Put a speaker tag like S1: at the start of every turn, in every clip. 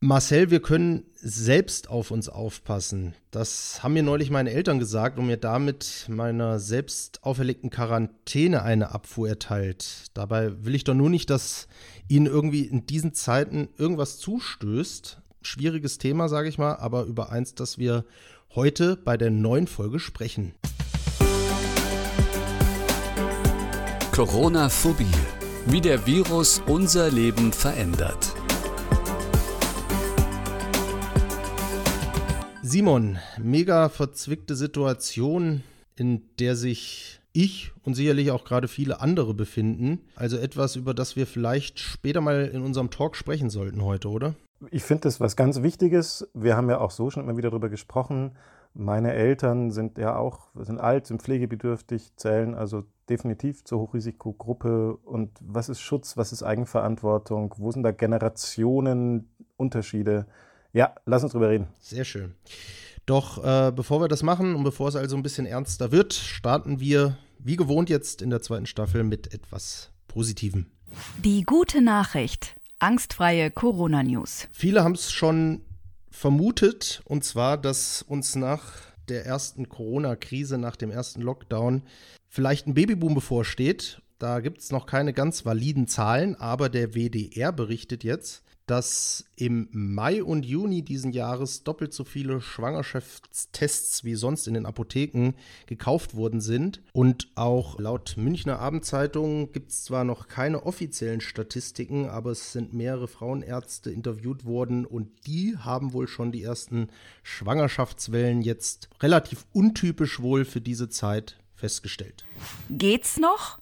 S1: Marcel, wir können selbst auf uns aufpassen. Das haben mir neulich meine Eltern gesagt und mir damit meiner selbst auferlegten Quarantäne eine Abfuhr erteilt. Dabei will ich doch nur nicht, dass Ihnen irgendwie in diesen Zeiten irgendwas zustößt. Schwieriges Thema, sage ich mal, aber über eins, das wir heute bei der neuen Folge sprechen.
S2: Corona-Phobie. Wie der Virus unser Leben verändert.
S1: Simon, mega verzwickte Situation, in der sich ich und sicherlich auch gerade viele andere befinden. Also etwas, über das wir vielleicht später mal in unserem Talk sprechen sollten heute, oder?
S3: Ich finde das was ganz Wichtiges. Wir haben ja auch so schon immer wieder darüber gesprochen. Meine Eltern sind ja auch sind alt, sind pflegebedürftig, zählen also definitiv zur Hochrisikogruppe. Und was ist Schutz, was ist Eigenverantwortung? Wo sind da Generationenunterschiede? Ja, lass uns drüber reden.
S1: Sehr schön. Doch äh, bevor wir das machen und bevor es also ein bisschen ernster wird, starten wir wie gewohnt jetzt in der zweiten Staffel mit etwas Positivem.
S4: Die gute Nachricht. Angstfreie Corona-News.
S1: Viele haben es schon vermutet, und zwar, dass uns nach der ersten Corona-Krise, nach dem ersten Lockdown, vielleicht ein Babyboom bevorsteht. Da gibt es noch keine ganz validen Zahlen, aber der WDR berichtet jetzt, dass im Mai und Juni diesen Jahres doppelt so viele Schwangerschaftstests wie sonst in den Apotheken gekauft worden sind. Und auch laut Münchner Abendzeitung gibt es zwar noch keine offiziellen Statistiken, aber es sind mehrere Frauenärzte interviewt worden und die haben wohl schon die ersten Schwangerschaftswellen jetzt relativ untypisch wohl für diese Zeit festgestellt.
S4: Geht's noch?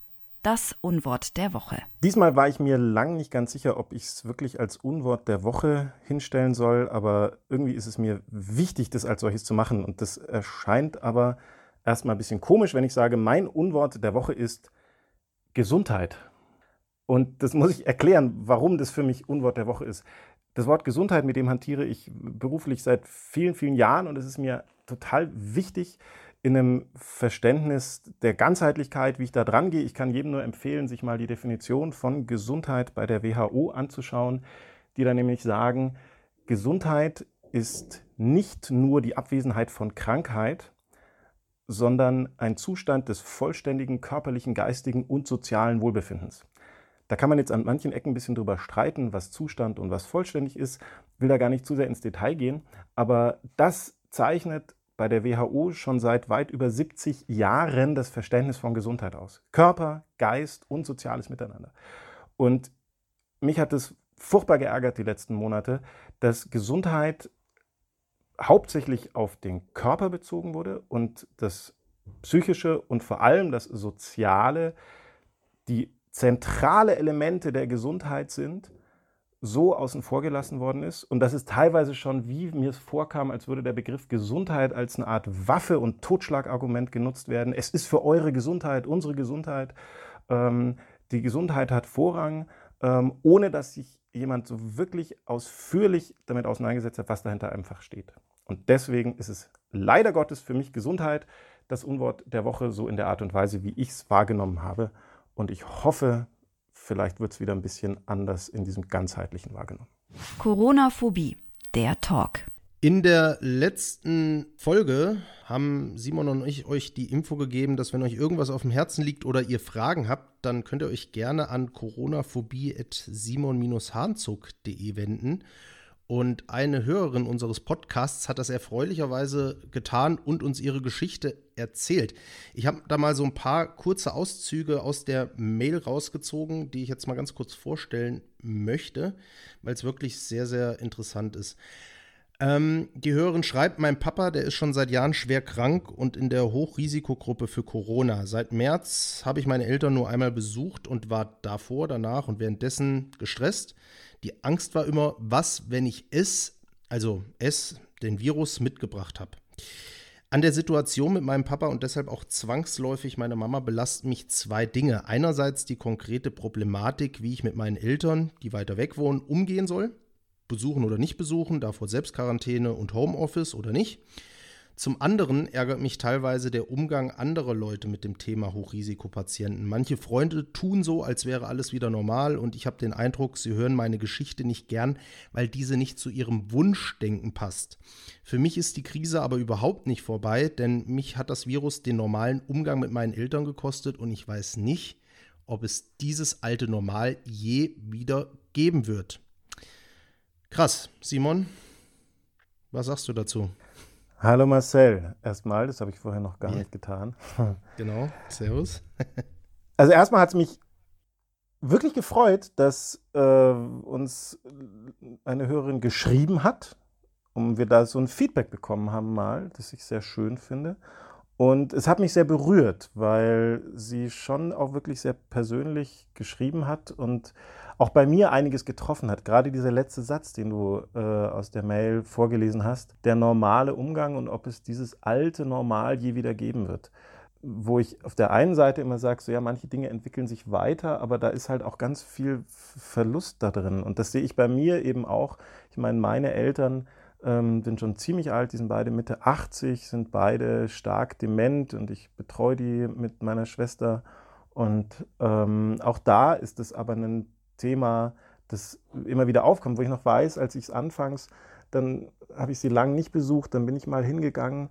S4: Das Unwort der Woche.
S3: Diesmal war ich mir lang nicht ganz sicher, ob ich es wirklich als Unwort der Woche hinstellen soll, aber irgendwie ist es mir wichtig, das als solches zu machen. Und das erscheint aber erstmal ein bisschen komisch, wenn ich sage, mein Unwort der Woche ist Gesundheit. Und das muss ich erklären, warum das für mich Unwort der Woche ist. Das Wort Gesundheit, mit dem hantiere ich beruflich seit vielen, vielen Jahren und es ist mir total wichtig, in einem Verständnis der Ganzheitlichkeit, wie ich da dran gehe. Ich kann jedem nur empfehlen, sich mal die Definition von Gesundheit bei der WHO anzuschauen, die da nämlich sagen, Gesundheit ist nicht nur die Abwesenheit von Krankheit, sondern ein Zustand des vollständigen körperlichen, geistigen und sozialen Wohlbefindens. Da kann man jetzt an manchen Ecken ein bisschen drüber streiten, was Zustand und was vollständig ist. Will da gar nicht zu sehr ins Detail gehen, aber das zeichnet bei der WHO schon seit weit über 70 Jahren das Verständnis von Gesundheit aus. Körper, Geist und soziales Miteinander. Und mich hat es furchtbar geärgert die letzten Monate, dass Gesundheit hauptsächlich auf den Körper bezogen wurde und das Psychische und vor allem das Soziale die zentrale Elemente der Gesundheit sind so außen vor gelassen worden ist und dass es teilweise schon, wie mir es vorkam, als würde der Begriff Gesundheit als eine Art Waffe und Totschlagargument genutzt werden. Es ist für eure Gesundheit, unsere Gesundheit. Ähm, die Gesundheit hat Vorrang, ähm, ohne dass sich jemand so wirklich ausführlich damit auseinandergesetzt hat, was dahinter einfach steht. Und deswegen ist es leider Gottes für mich Gesundheit das Unwort der Woche so in der Art und Weise, wie ich es wahrgenommen habe. Und ich hoffe, vielleicht wird es wieder ein bisschen anders in diesem ganzheitlichen wahrgenommen.
S4: Corona-Phobie, der Talk.
S1: In der letzten Folge haben Simon und ich euch die Info gegeben, dass wenn euch irgendwas auf dem Herzen liegt oder ihr Fragen habt, dann könnt ihr euch gerne an coronaphobie.simon-hahnzug.de wenden. Und eine Hörerin unseres Podcasts hat das erfreulicherweise getan und uns ihre Geschichte erzählt. Ich habe da mal so ein paar kurze Auszüge aus der Mail rausgezogen, die ich jetzt mal ganz kurz vorstellen möchte, weil es wirklich sehr, sehr interessant ist. Ähm, die Hörerin schreibt, mein Papa, der ist schon seit Jahren schwer krank und in der Hochrisikogruppe für Corona. Seit März habe ich meine Eltern nur einmal besucht und war davor, danach und währenddessen gestresst. Die Angst war immer, was, wenn ich es, also es, den Virus mitgebracht habe. An der Situation mit meinem Papa und deshalb auch zwangsläufig meine Mama belasten mich zwei Dinge. Einerseits die konkrete Problematik, wie ich mit meinen Eltern, die weiter weg wohnen, umgehen soll. Besuchen oder nicht besuchen, davor Selbstquarantäne und Homeoffice oder nicht. Zum anderen ärgert mich teilweise der Umgang anderer Leute mit dem Thema Hochrisikopatienten. Manche Freunde tun so, als wäre alles wieder normal und ich habe den Eindruck, sie hören meine Geschichte nicht gern, weil diese nicht zu ihrem Wunschdenken passt. Für mich ist die Krise aber überhaupt nicht vorbei, denn mich hat das Virus den normalen Umgang mit meinen Eltern gekostet und ich weiß nicht, ob es dieses alte Normal je wieder geben wird. Krass, Simon, was sagst du dazu?
S3: Hallo Marcel, erstmal, das habe ich vorher noch gar ja. nicht getan.
S1: Genau, Servus.
S3: also erstmal hat es mich wirklich gefreut, dass äh, uns eine Hörerin geschrieben hat und wir da so ein Feedback bekommen haben mal, das ich sehr schön finde. Und es hat mich sehr berührt, weil sie schon auch wirklich sehr persönlich geschrieben hat und auch bei mir einiges getroffen hat. Gerade dieser letzte Satz, den du äh, aus der Mail vorgelesen hast, der normale Umgang und ob es dieses alte Normal je wieder geben wird. Wo ich auf der einen Seite immer sage, so ja, manche Dinge entwickeln sich weiter, aber da ist halt auch ganz viel Verlust da drin. Und das sehe ich bei mir eben auch. Ich meine, meine Eltern ähm, sind schon ziemlich alt, die sind beide Mitte 80, sind beide stark dement und ich betreue die mit meiner Schwester. Und ähm, auch da ist es aber ein Thema, das immer wieder aufkommt, wo ich noch weiß, als ich es anfangs, dann habe ich sie lange nicht besucht, dann bin ich mal hingegangen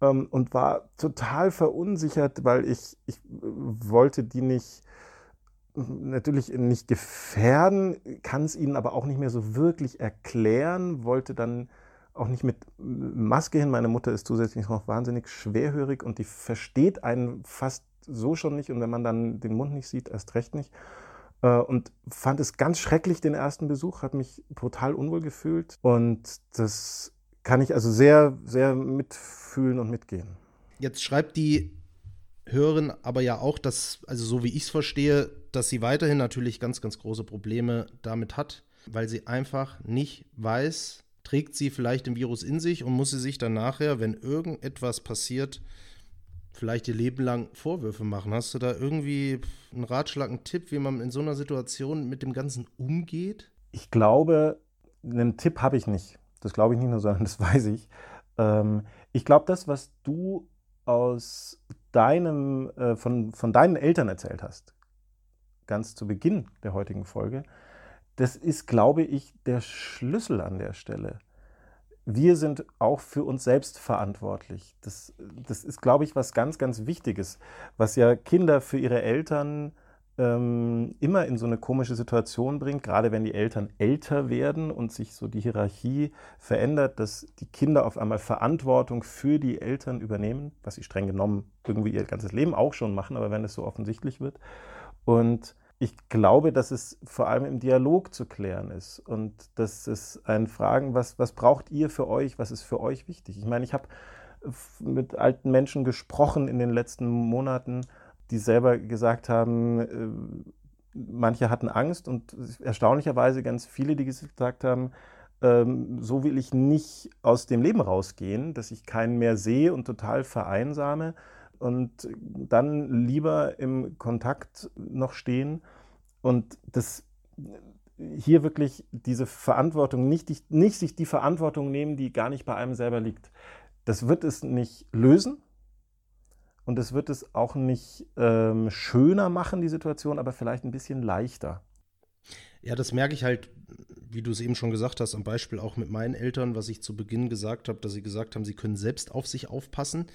S3: ähm, und war total verunsichert, weil ich, ich wollte die nicht natürlich nicht gefährden, kann es ihnen aber auch nicht mehr so wirklich erklären, wollte dann auch nicht mit Maske hin. Meine Mutter ist zusätzlich noch wahnsinnig schwerhörig und die versteht einen fast so schon nicht und wenn man dann den Mund nicht sieht, erst recht nicht. Äh, und fand es ganz schrecklich, den ersten Besuch, hat mich total unwohl gefühlt und das kann ich also sehr, sehr mitfühlen und mitgehen.
S1: Jetzt schreibt die Hörerin aber ja auch, dass, also so wie ich es verstehe, dass sie weiterhin natürlich ganz, ganz große Probleme damit hat, weil sie einfach nicht weiß, trägt sie vielleicht den Virus in sich und muss sie sich dann nachher, wenn irgendetwas passiert, vielleicht ihr Leben lang Vorwürfe machen. Hast du da irgendwie einen Ratschlag, einen Tipp, wie man in so einer Situation mit dem Ganzen umgeht?
S3: Ich glaube, einen Tipp habe ich nicht. Das glaube ich nicht nur, sondern das weiß ich. Ähm, ich glaube, das, was du aus deinem, äh, von, von deinen Eltern erzählt hast, ganz zu Beginn der heutigen Folge, das ist, glaube ich, der Schlüssel an der Stelle wir sind auch für uns selbst verantwortlich. Das, das ist, glaube ich, was ganz, ganz Wichtiges, was ja Kinder für ihre Eltern ähm, immer in so eine komische Situation bringt, gerade wenn die Eltern älter werden und sich so die Hierarchie verändert, dass die Kinder auf einmal Verantwortung für die Eltern übernehmen, was sie streng genommen irgendwie ihr ganzes Leben auch schon machen, aber wenn es so offensichtlich wird. Und ich glaube, dass es vor allem im Dialog zu klären ist und dass es ein Fragen, was, was braucht ihr für euch, was ist für euch wichtig? Ich meine, ich habe mit alten Menschen gesprochen in den letzten Monaten, die selber gesagt haben, äh, manche hatten Angst und erstaunlicherweise ganz viele, die gesagt haben, ähm, so will ich nicht aus dem Leben rausgehen, dass ich keinen mehr sehe und total vereinsame, und dann lieber im Kontakt noch stehen und das hier wirklich diese Verantwortung, nicht, nicht sich die Verantwortung nehmen, die gar nicht bei einem selber liegt. Das wird es nicht lösen und es wird es auch nicht ähm, schöner machen, die Situation, aber vielleicht ein bisschen leichter.
S1: Ja, das merke ich halt, wie du es eben schon gesagt hast, am Beispiel auch mit meinen Eltern, was ich zu Beginn gesagt habe, dass sie gesagt haben, sie können selbst auf sich aufpassen.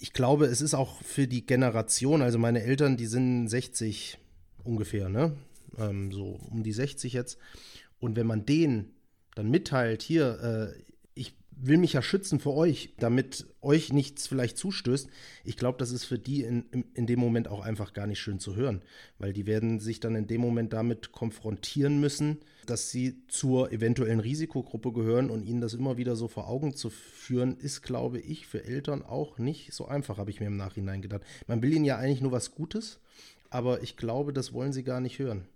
S1: Ich glaube, es ist auch für die Generation, also meine Eltern, die sind 60 ungefähr, ne? Ähm, so um die 60 jetzt. Und wenn man denen dann mitteilt, hier, äh, will mich ja schützen für euch, damit euch nichts vielleicht zustößt. Ich glaube, das ist für die in, in, in, dem Moment auch einfach gar nicht schön zu hören, weil die werden sich dann in dem Moment damit konfrontieren müssen, dass sie zur eventuellen Risikogruppe gehören und ihnen das immer wieder so vor Augen zu führen, ist, glaube ich, für Eltern auch nicht so einfach, habe ich mir im Nachhinein gedacht. Man will ihnen ja eigentlich nur was Gutes, aber ich glaube, das wollen sie gar nicht hören.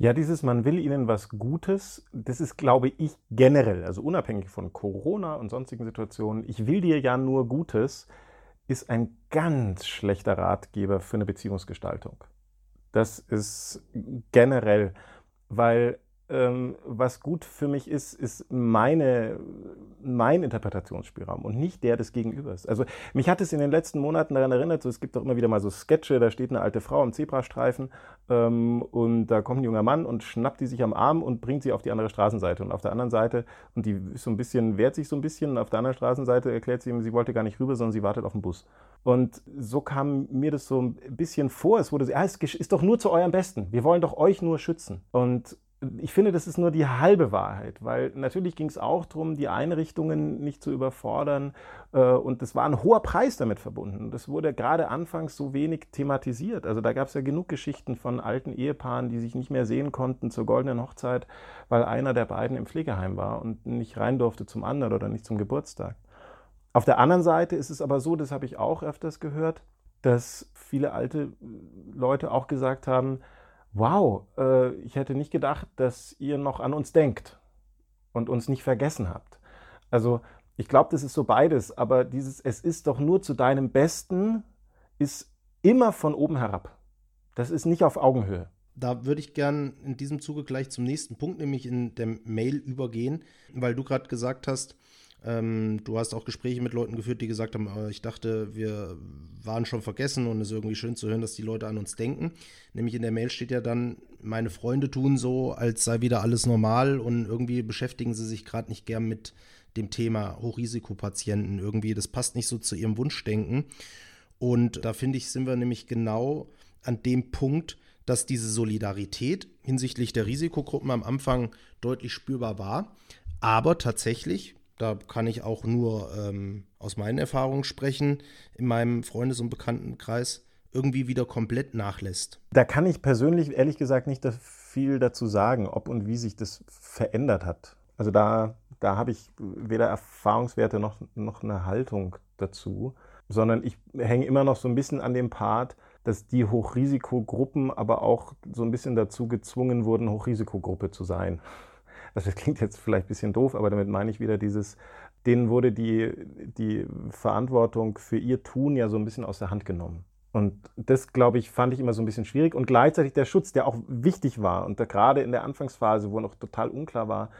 S3: Ja, dieses man will ihnen was Gutes, das ist, glaube ich, generell, also unabhängig von Corona und sonstigen Situationen, ich will dir ja nur Gutes, ist ein ganz schlechter Ratgeber für eine Beziehungsgestaltung. Das ist generell, weil ähm, was gut für mich ist, ist meine, mein Interpretationsspielraum und nicht der des Gegenübers. Also mich hat es in den letzten Monaten daran erinnert, so, es gibt doch immer wieder mal so Sketche, da steht eine alte Frau am Zebrastreifen ähm, und da kommt ein junger Mann und schnappt die sich am Arm und bringt sie auf die andere Straßenseite. Und auf der anderen Seite, und die ist so ein bisschen, wehrt sich so ein bisschen, und auf der anderen Straßenseite erklärt sie ihm, sie wollte gar nicht rüber, sondern sie wartet auf den Bus. Und so kam mir das so ein bisschen vor, es wurde ja, es ist doch nur zu eurem Besten. Wir wollen doch euch nur schützen. Und ich finde, das ist nur die halbe Wahrheit, weil natürlich ging es auch darum, die Einrichtungen nicht zu überfordern äh, und es war ein hoher Preis damit verbunden. Das wurde gerade anfangs so wenig thematisiert. Also da gab es ja genug Geschichten von alten Ehepaaren, die sich nicht mehr sehen konnten zur goldenen Hochzeit, weil einer der beiden im Pflegeheim war und nicht rein durfte zum anderen oder nicht zum Geburtstag. Auf der anderen Seite ist es aber so, das habe ich auch öfters gehört, dass viele alte Leute auch gesagt haben, wow, äh, ich hätte nicht gedacht, dass ihr noch an uns denkt und uns nicht vergessen habt. Also ich glaube, das ist so beides, aber dieses Es ist doch nur zu deinem Besten ist immer von oben herab. Das ist nicht auf Augenhöhe.
S1: Da würde ich gern in diesem Zuge gleich zum nächsten Punkt, nämlich in der Mail übergehen, weil du gerade gesagt hast, ähm, du hast auch Gespräche mit Leuten geführt, die gesagt haben, äh, ich dachte, wir waren schon vergessen und es ist irgendwie schön zu hören, dass die Leute an uns denken. Nämlich in der Mail steht ja dann, meine Freunde tun so, als sei wieder alles normal und irgendwie beschäftigen sie sich gerade nicht gern mit dem Thema Hochrisikopatienten. Irgendwie, das passt nicht so zu ihrem Wunschdenken. Und da finde ich, sind wir nämlich genau an dem Punkt, dass diese Solidarität hinsichtlich der Risikogruppen am Anfang deutlich spürbar war. Aber tatsächlich, da kann ich auch nur ähm, aus meinen Erfahrungen sprechen, in meinem Freundes- und Bekanntenkreis irgendwie wieder komplett nachlässt.
S3: Da kann ich persönlich ehrlich gesagt nicht viel dazu sagen, ob und wie sich das verändert hat. Also da, da habe ich weder Erfahrungswerte noch, noch eine Haltung dazu, sondern ich hänge immer noch so ein bisschen an dem Part, dass die Hochrisikogruppen aber auch so ein bisschen dazu gezwungen wurden, Hochrisikogruppe zu sein. Also das klingt jetzt vielleicht ein bisschen doof, aber damit meine ich wieder dieses, denen wurde die, die Verantwortung für ihr Tun ja so ein bisschen aus der Hand genommen. Und das, glaube ich, fand ich immer so ein bisschen schwierig. Und gleichzeitig der Schutz, der auch wichtig war. Und gerade in der Anfangsphase, wo noch total unklar war,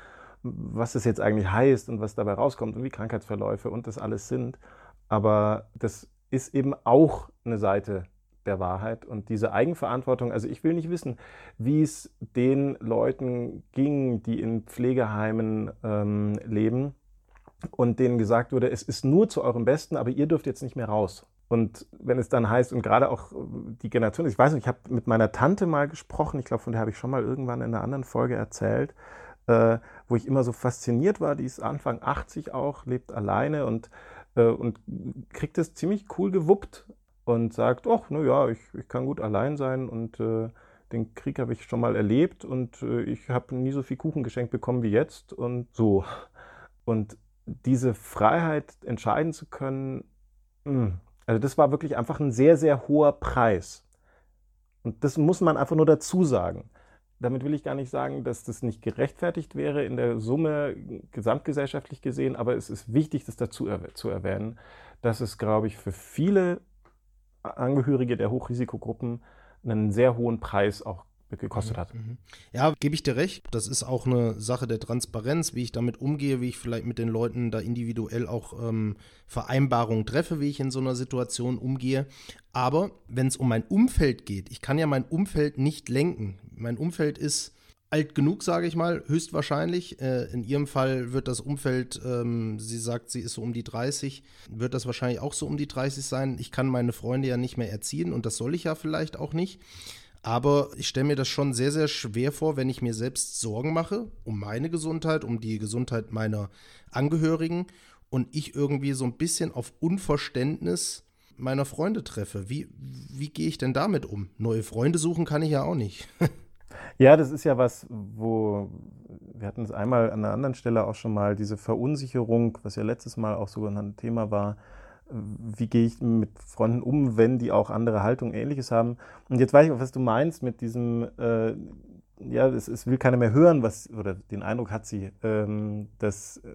S3: was das jetzt eigentlich heißt und was dabei rauskommt und wie Krankheitsverläufe und das alles sind. Aber das ist eben auch eine Seite der Wahrheit und diese Eigenverantwortung. Also ich will nicht wissen, wie es den Leuten ging, die in Pflegeheimen ähm, leben und denen gesagt wurde, es ist nur zu eurem Besten, aber ihr dürft jetzt nicht mehr raus. Und wenn es dann heißt, und gerade auch die Generation, ich weiß nicht, ich habe mit meiner Tante mal gesprochen, ich glaube, von der habe ich schon mal irgendwann in einer anderen Folge erzählt, äh, wo ich immer so fasziniert war, die ist Anfang 80 auch, lebt alleine und, äh, und kriegt es ziemlich cool gewuppt und sagt, ach, naja, ich, ich kann gut allein sein und äh, den Krieg habe ich schon mal erlebt und äh, ich habe nie so viel Kuchen geschenkt bekommen wie jetzt und so. Und diese Freiheit entscheiden zu können, mh, hm, also das war wirklich einfach ein sehr, sehr hoher Preis. Und das muss man einfach nur dazu sagen. Damit will ich gar nicht sagen, dass das nicht gerechtfertigt wäre in der Summe gesamtgesellschaftlich gesehen, aber es ist wichtig, das dazu zu erwähnen, dass es, glaube ich, für viele Angehörige der Hochrisikogruppen einen sehr hohen Preis auch gekostet hat. Mhm.
S1: Ja, gebe ich dir recht. Das ist auch eine Sache der Transparenz, wie ich damit umgehe, wie ich vielleicht mit den Leuten da individuell auch ähm, Vereinbarungen treffe, wie ich in so einer Situation umgehe. Aber wenn es um mein Umfeld geht, ich kann ja mein Umfeld nicht lenken. Mein Umfeld ist alt genug, sage ich mal, höchstwahrscheinlich. Äh, in ihrem Fall wird das Umfeld, ähm, sie sagt, sie ist so um die 30, wird das wahrscheinlich auch so um die 30 sein. Ich kann meine Freunde ja nicht mehr erziehen und das soll ich ja vielleicht auch nicht. Aber ich stelle mir das schon sehr, sehr schwer vor, wenn ich mir selbst Sorgen mache um meine Gesundheit, um die Gesundheit meiner Angehörigen und ich irgendwie so ein bisschen auf Unverständnis meiner Freunde treffe. Wie, wie gehe ich denn damit um? Neue Freunde suchen kann ich ja auch nicht.
S3: Ja, das ist ja was, wo wir hatten es einmal an einer anderen Stelle auch schon mal, diese Verunsicherung, was ja letztes Mal auch sogar ein Thema war. Wie gehe ich mit Freunden um, wenn die auch andere Haltung, ähnliches haben? Und jetzt weiß ich auch, was du meinst mit diesem, äh, ja, es, es, will keiner mehr hören, was, oder den Eindruck hat sie, ähm, das, äh,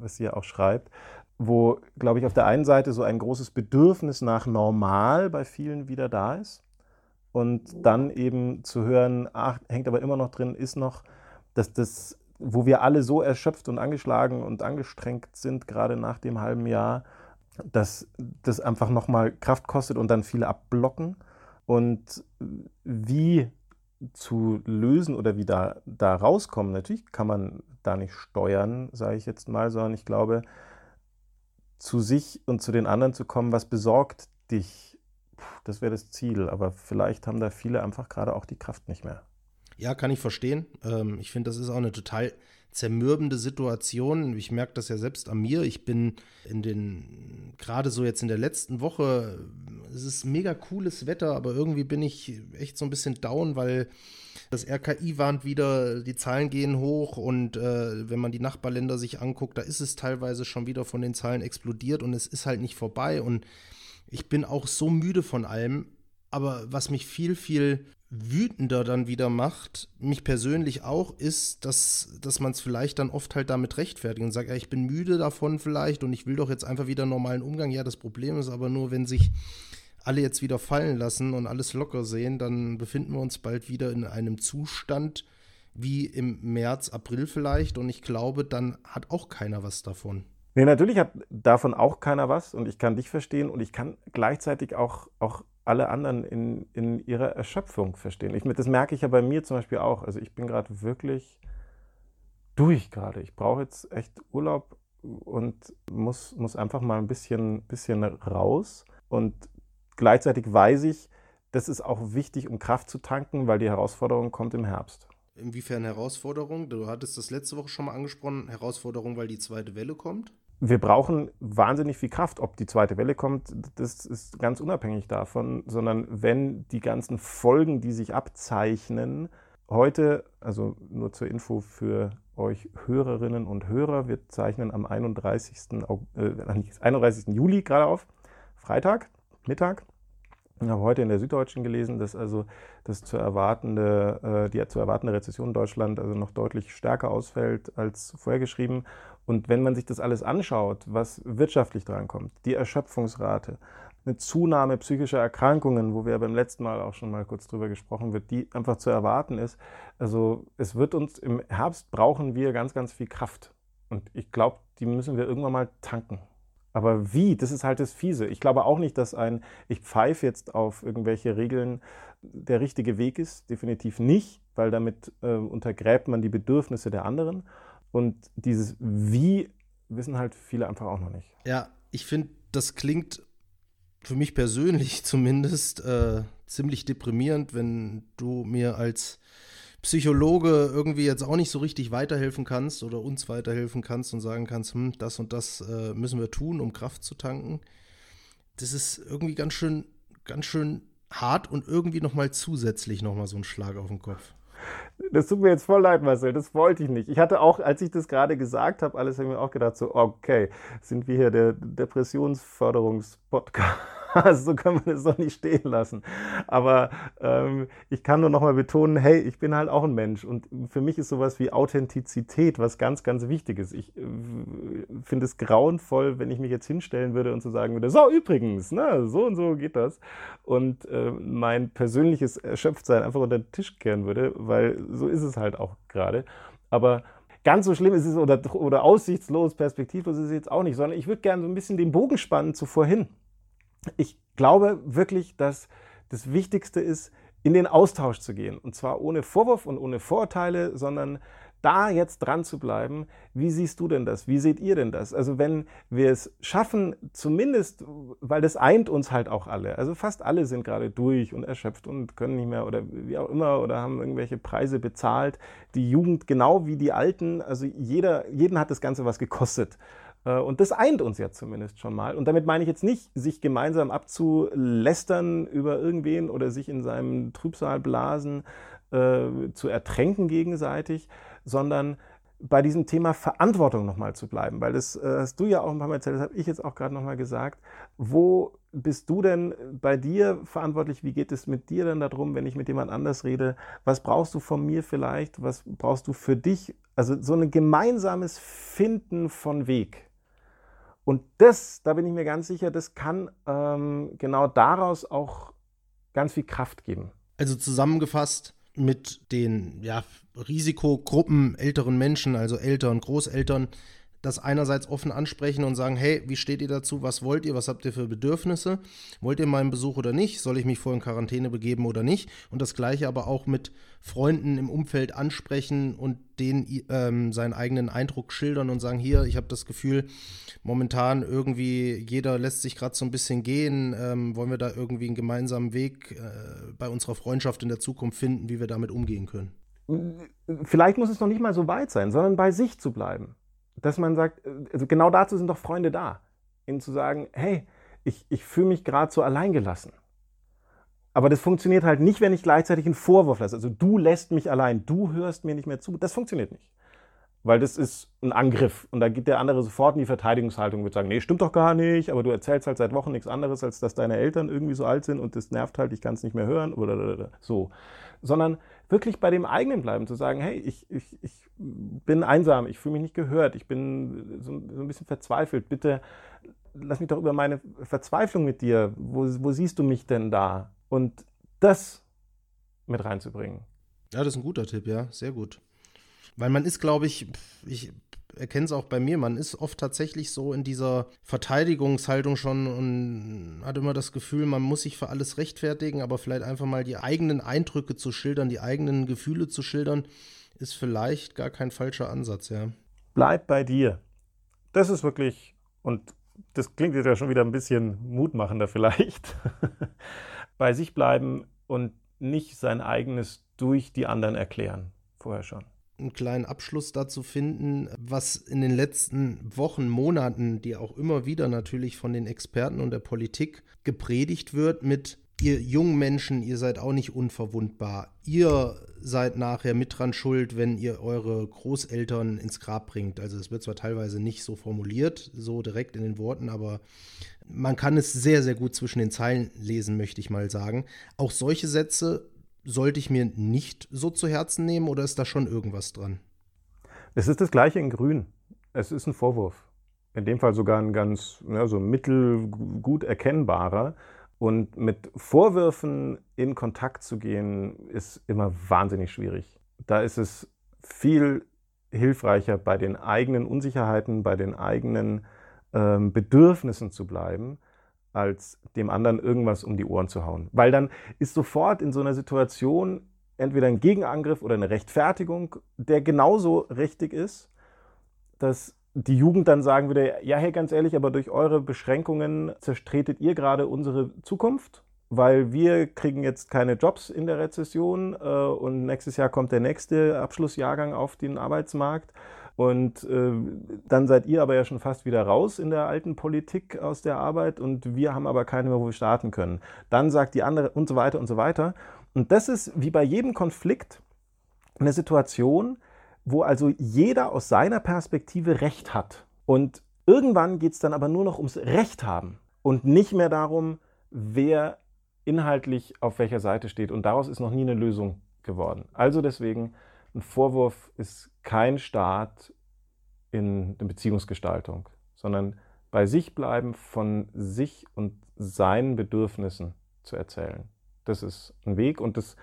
S3: was sie ja auch schreibt, wo, glaube ich, auf der einen Seite so ein großes Bedürfnis nach normal bei vielen wieder da ist und dann eben zu hören, ach, hängt aber immer noch drin, ist noch, dass das, wo wir alle so erschöpft und angeschlagen und angestrengt sind, gerade nach dem halben Jahr, dass das einfach nochmal Kraft kostet und dann viele abblocken. Und wie zu lösen oder wie da, da rauskommen, natürlich kann man da nicht steuern, sage ich jetzt mal, sondern ich glaube, zu sich und zu den anderen zu kommen, was besorgt dich, das wäre das Ziel. Aber vielleicht haben da viele einfach gerade auch die Kraft nicht mehr.
S1: Ja, kann ich verstehen. Ähm, ich finde, das ist auch eine total zermürbende Situation. Ich merke das ja selbst an mir. Ich bin in den, gerade so jetzt in der letzten Woche, es ist mega cooles Wetter, aber irgendwie bin ich echt so ein bisschen down, weil das RKI warnt wieder, die Zahlen gehen hoch und äh, wenn man die Nachbarländer sich anguckt, da ist es teilweise schon wieder von den Zahlen explodiert und es ist halt nicht vorbei und ich bin auch so müde von allem. Aber was mich viel, viel wütender dann wieder macht, mich persönlich auch, ist, dass, dass man es vielleicht dann oft halt damit rechtfertigt und sagt, ja, ich bin müde davon vielleicht und ich will doch jetzt einfach wieder normalen Umgang. Ja, das Problem ist aber nur, wenn sich alle jetzt wieder fallen lassen und alles locker sehen, dann befinden wir uns bald wieder in einem Zustand wie im März, April vielleicht und ich glaube, dann hat auch keiner was davon.
S3: Nee, natürlich hat davon auch keiner was und ich kann dich verstehen und ich kann gleichzeitig auch, auch alle anderen in, in ihrer Erschöpfung verstehen. Ich, das merke ich ja bei mir zum Beispiel auch. Also ich bin gerade wirklich durch gerade. Ich brauche jetzt echt Urlaub und muss, muss einfach mal ein bisschen, bisschen raus. Und gleichzeitig weiß ich, das ist auch wichtig, um Kraft zu tanken, weil die Herausforderung kommt im Herbst.
S1: Inwiefern Herausforderung? Du hattest das letzte Woche schon mal angesprochen. Herausforderung, weil die zweite Welle kommt?
S3: Wir brauchen wahnsinnig viel Kraft. Ob die zweite Welle kommt, das ist ganz unabhängig davon, sondern wenn die ganzen Folgen, die sich abzeichnen, heute, also nur zur Info für euch Hörerinnen und Hörer, wir zeichnen am 31. Äh, 31. Juli gerade auf, Freitag, Mittag. Ich habe heute in der Süddeutschen gelesen, dass also das zu erwartende, äh, die zu erwartende Rezession in Deutschland also noch deutlich stärker ausfällt als vorhergeschrieben. Und wenn man sich das alles anschaut, was wirtschaftlich drankommt, die Erschöpfungsrate, eine Zunahme psychischer Erkrankungen, wo wir beim letzten Mal auch schon mal kurz drüber gesprochen wird, die einfach zu erwarten ist. Also es wird uns im Herbst brauchen wir ganz, ganz viel Kraft. Und ich glaube, die müssen wir irgendwann mal tanken. Aber wie? Das ist halt das Fiese. Ich glaube auch nicht, dass ein Ich pfeife jetzt auf irgendwelche Regeln der richtige Weg ist. Definitiv nicht, weil damit äh, untergräbt man die Bedürfnisse der anderen. Und dieses Wie wissen halt viele einfach auch noch nicht.
S1: Ja, ich finde, das klingt für mich persönlich zumindest äh, ziemlich deprimierend, wenn du mir als Psychologe irgendwie jetzt auch nicht so richtig weiterhelfen kannst oder uns weiterhelfen kannst und sagen kannst, hm, das und das äh, müssen wir tun, um Kraft zu tanken. Das ist irgendwie ganz schön, ganz schön hart und irgendwie nochmal zusätzlich nochmal so ein Schlag auf den Kopf.
S3: Das tut mir jetzt voll leid, Marcel, das wollte ich nicht. Ich hatte auch, als ich das gerade gesagt habe, alles habe ich mir auch gedacht, so, okay, sind wir hier der Depressionsförderungspodcast so können wir das doch nicht stehen lassen. Aber ähm, ich kann nur noch mal betonen, hey, ich bin halt auch ein Mensch. Und für mich ist sowas wie Authentizität was ganz, ganz Wichtiges. Ich äh, finde es grauenvoll, wenn ich mich jetzt hinstellen würde und zu so sagen würde, so übrigens, ne, so und so geht das. Und äh, mein persönliches Erschöpftsein einfach unter den Tisch kehren würde, weil so ist es halt auch gerade. Aber ganz so schlimm ist es oder, oder aussichtslos, perspektivlos ist es jetzt auch nicht, sondern ich würde gerne so ein bisschen den Bogen spannen zu vorhin ich glaube wirklich, dass das Wichtigste ist, in den Austausch zu gehen. Und zwar ohne Vorwurf und ohne Vorurteile, sondern da jetzt dran zu bleiben. Wie siehst du denn das? Wie seht ihr denn das? Also wenn wir es schaffen, zumindest, weil das eint uns halt auch alle. Also fast alle sind gerade durch und erschöpft und können nicht mehr oder wie auch immer oder haben irgendwelche Preise bezahlt. Die Jugend genau wie die Alten. Also jeder, jeden hat das Ganze was gekostet. Äh, und das eint uns ja zumindest schon mal. Und damit meine ich jetzt nicht, sich gemeinsam abzulästern über irgendwen oder sich in seinem Trübsal blasen, äh, zu ertränken gegenseitig, sondern bei diesem Thema Verantwortung nochmal zu bleiben, weil das äh, hast du ja auch ein paar Mal erzählt, das habe ich jetzt auch gerade nochmal gesagt. Wo bist du denn bei dir verantwortlich? Wie geht es mit dir denn darum, wenn ich mit jemand anders rede? Was brauchst du von mir vielleicht? Was brauchst du für dich? Also so ein gemeinsames Finden von Weg. Und das, da bin ich mir ganz sicher, das kann ähm, genau daraus auch ganz viel Kraft geben.
S1: Also zusammengefasst, mit den ja, Risikogruppen älteren Menschen, also Eltern, Großeltern, das einerseits offen ansprechen und sagen, hey, wie steht ihr dazu? Was wollt ihr? Was habt ihr für Bedürfnisse? Wollt ihr meinen Besuch oder nicht? Soll ich mich vor in Quarantäne begeben oder nicht? Und das gleiche aber auch mit Freunden im Umfeld ansprechen und denen ähm, seinen eigenen Eindruck schildern und sagen, hier, ich habe das Gefühl, momentan irgendwie jeder lässt sich gerade so ein bisschen gehen. Ähm, wollen wir da irgendwie einen gemeinsamen Weg äh, bei unserer Freundschaft in der Zukunft finden, wie wir damit umgehen können?
S3: Vielleicht muss es noch nicht mal so weit sein, sondern bei sich zu bleiben dass man sagt, also genau dazu sind doch Freunde da, ihnen zu sagen, hey, ich, ich fühle mich gerade so alleingelassen. Aber das funktioniert halt nicht, wenn ich gleichzeitig einen Vorwurf lasse. Also du lässt mich allein, du hörst mir nicht mehr zu. Das funktioniert nicht. Weil das ist ein Angriff. Und da geht der andere sofort in die Verteidigungshaltung und wird sagen, nee, stimmt doch gar nicht, aber du erzählst halt seit Wochen nichts anderes, als dass deine Eltern irgendwie so alt sind und das nervt halt, ich kann es nicht mehr hören oder so. Sondern wirklich bei dem eigenen bleiben, zu sagen, hey, ich, ich, ich bin einsam, ich fühle mich nicht gehört, ich bin so, so, ein bisschen verzweifelt. Bitte lass mich doch über meine Verzweiflung mit dir, wo, wo siehst du mich denn da? Und das mit reinzubringen.
S1: Ja, das ist ein guter Tipp, ja, sehr gut. Weil man ist, glaube ich, ich erkenne es auch bei mir, man ist oft tatsächlich so in dieser Verteidigungshaltung schon und hat immer das Gefühl, man muss sich für alles rechtfertigen, aber vielleicht einfach mal die eigenen Eindrücke zu schildern, die eigenen Gefühle zu schildern, ist vielleicht gar kein falscher Ansatz, ja.
S3: Bleib bei dir. Das ist wirklich, und das klingt jetzt ja schon wieder ein bisschen mutmachender vielleicht, bei sich bleiben und nicht sein eigenes durch die anderen erklären, vorher schon
S1: einen kleinen Abschluss dazu finden, was in den letzten Wochen, Monaten, die auch immer wieder natürlich von den Experten und der Politik gepredigt wird mit ihr jungen Menschen, ihr seid auch nicht unverwundbar. Ihr seid nachher mit dran schuld, wenn ihr eure Großeltern ins Grab bringt. Also es wird zwar teilweise nicht so formuliert, so direkt in den Worten, aber man kann es sehr, sehr gut zwischen den Zeilen lesen, möchte ich mal sagen. Auch solche Sätze sollte ich mir nicht so zu Herzen nehmen oder ist da schon irgendwas dran?
S3: Es ist das gleiche in Grün. Es ist ein Vorwurf. In dem Fall sogar ein ganz ja, so mittelgut erkennbarer. Und mit Vorwürfen in Kontakt zu gehen, ist immer wahnsinnig schwierig. Da ist es viel hilfreicher, bei den eigenen Unsicherheiten, bei den eigenen ähm, Bedürfnissen zu bleiben als dem anderen irgendwas um die Ohren zu hauen. Weil dann ist sofort in so einer Situation entweder ein Gegenangriff oder eine Rechtfertigung, der genauso richtig ist, dass die Jugend dann sagen würde, ja, hey, ganz ehrlich, aber durch eure Beschränkungen zerstretet ihr gerade unsere Zukunft, weil wir kriegen jetzt keine Jobs in der Rezession äh, und nächstes Jahr kommt der nächste Abschlussjahrgang auf den Arbeitsmarkt und äh, dann seid ihr aber ja schon fast wieder raus in der alten Politik aus der Arbeit und wir haben aber keine mehr, wo wir starten können. Dann sagt die andere und so weiter und so weiter. Und das ist wie bei jedem Konflikt eine Situation, wo also jeder aus seiner Perspektive Recht hat. Und irgendwann geht es dann aber nur noch ums Recht haben und nicht mehr darum, wer inhaltlich auf welcher Seite steht. Und daraus ist noch nie eine Lösung geworden. Also deswegen ein Vorwurf ist kein Start in der Beziehungsgestaltung, sondern bei sich bleiben, von sich und seinen Bedürfnissen zu erzählen. Das ist ein Weg und das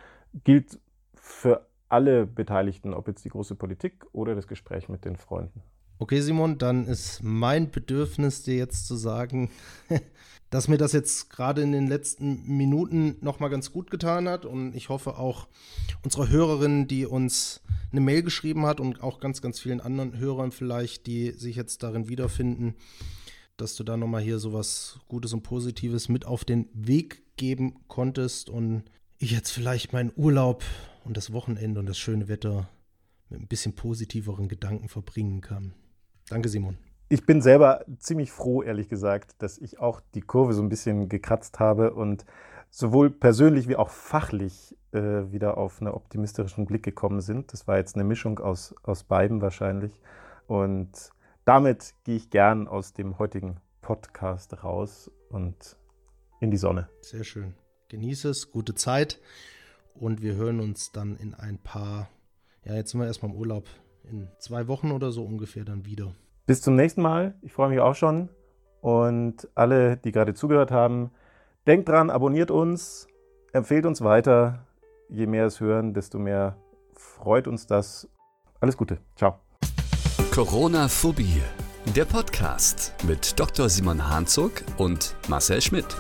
S3: gilt für alle Beteiligten, ob jetzt die große Politik oder das Gespräch mit den Freunden.
S1: Okay, Simon, dann ist mein Bedürfnis, dir jetzt zu sagen, dass mir das jetzt gerade in den letzten Minuten nochmal ganz gut getan hat und ich hoffe auch unsere Hörerin, die uns eine Mail geschrieben hat und auch ganz, ganz vielen anderen Hörern vielleicht, die sich jetzt darin wiederfinden, dass du da nochmal hier so was Gutes und Positives mit auf den Weg geben konntest und ich jetzt vielleicht meinen Urlaub und das Wochenende und das schöne Wetter mit ein bisschen positiveren Gedanken verbringen kann. Danke, Simon
S3: ich bin selber ziemlich froh, ehrlich gesagt, dass ich auch die Kurve so ein bisschen gekratzt habe und sowohl persönlich wie auch fachlich äh, wieder auf einen optimistischen Blick gekommen sind. Das war jetzt eine Mischung aus, aus beiden wahrscheinlich. Und damit gehe ich gern aus dem heutigen Podcast raus und in die Sonne.
S1: Sehr schön. Genieße es, gute Zeit und wir hören uns dann in ein paar, ja, jetzt sind wir erstmal im Urlaub, in zwei Wochen oder so ungefähr dann wieder.
S3: Bis zum nächsten Mal. Ich freue mich auch schon. Und alle, die gerade zugehört haben, denkt dran, abonniert uns, empfehlt uns weiter. je mehr es hören, desto mehr freut uns das. Alles Gute. Ciao.
S2: Corona-Phobie. Der Podcast mit Dr. Simon Hanzog und Marcel Schmidt.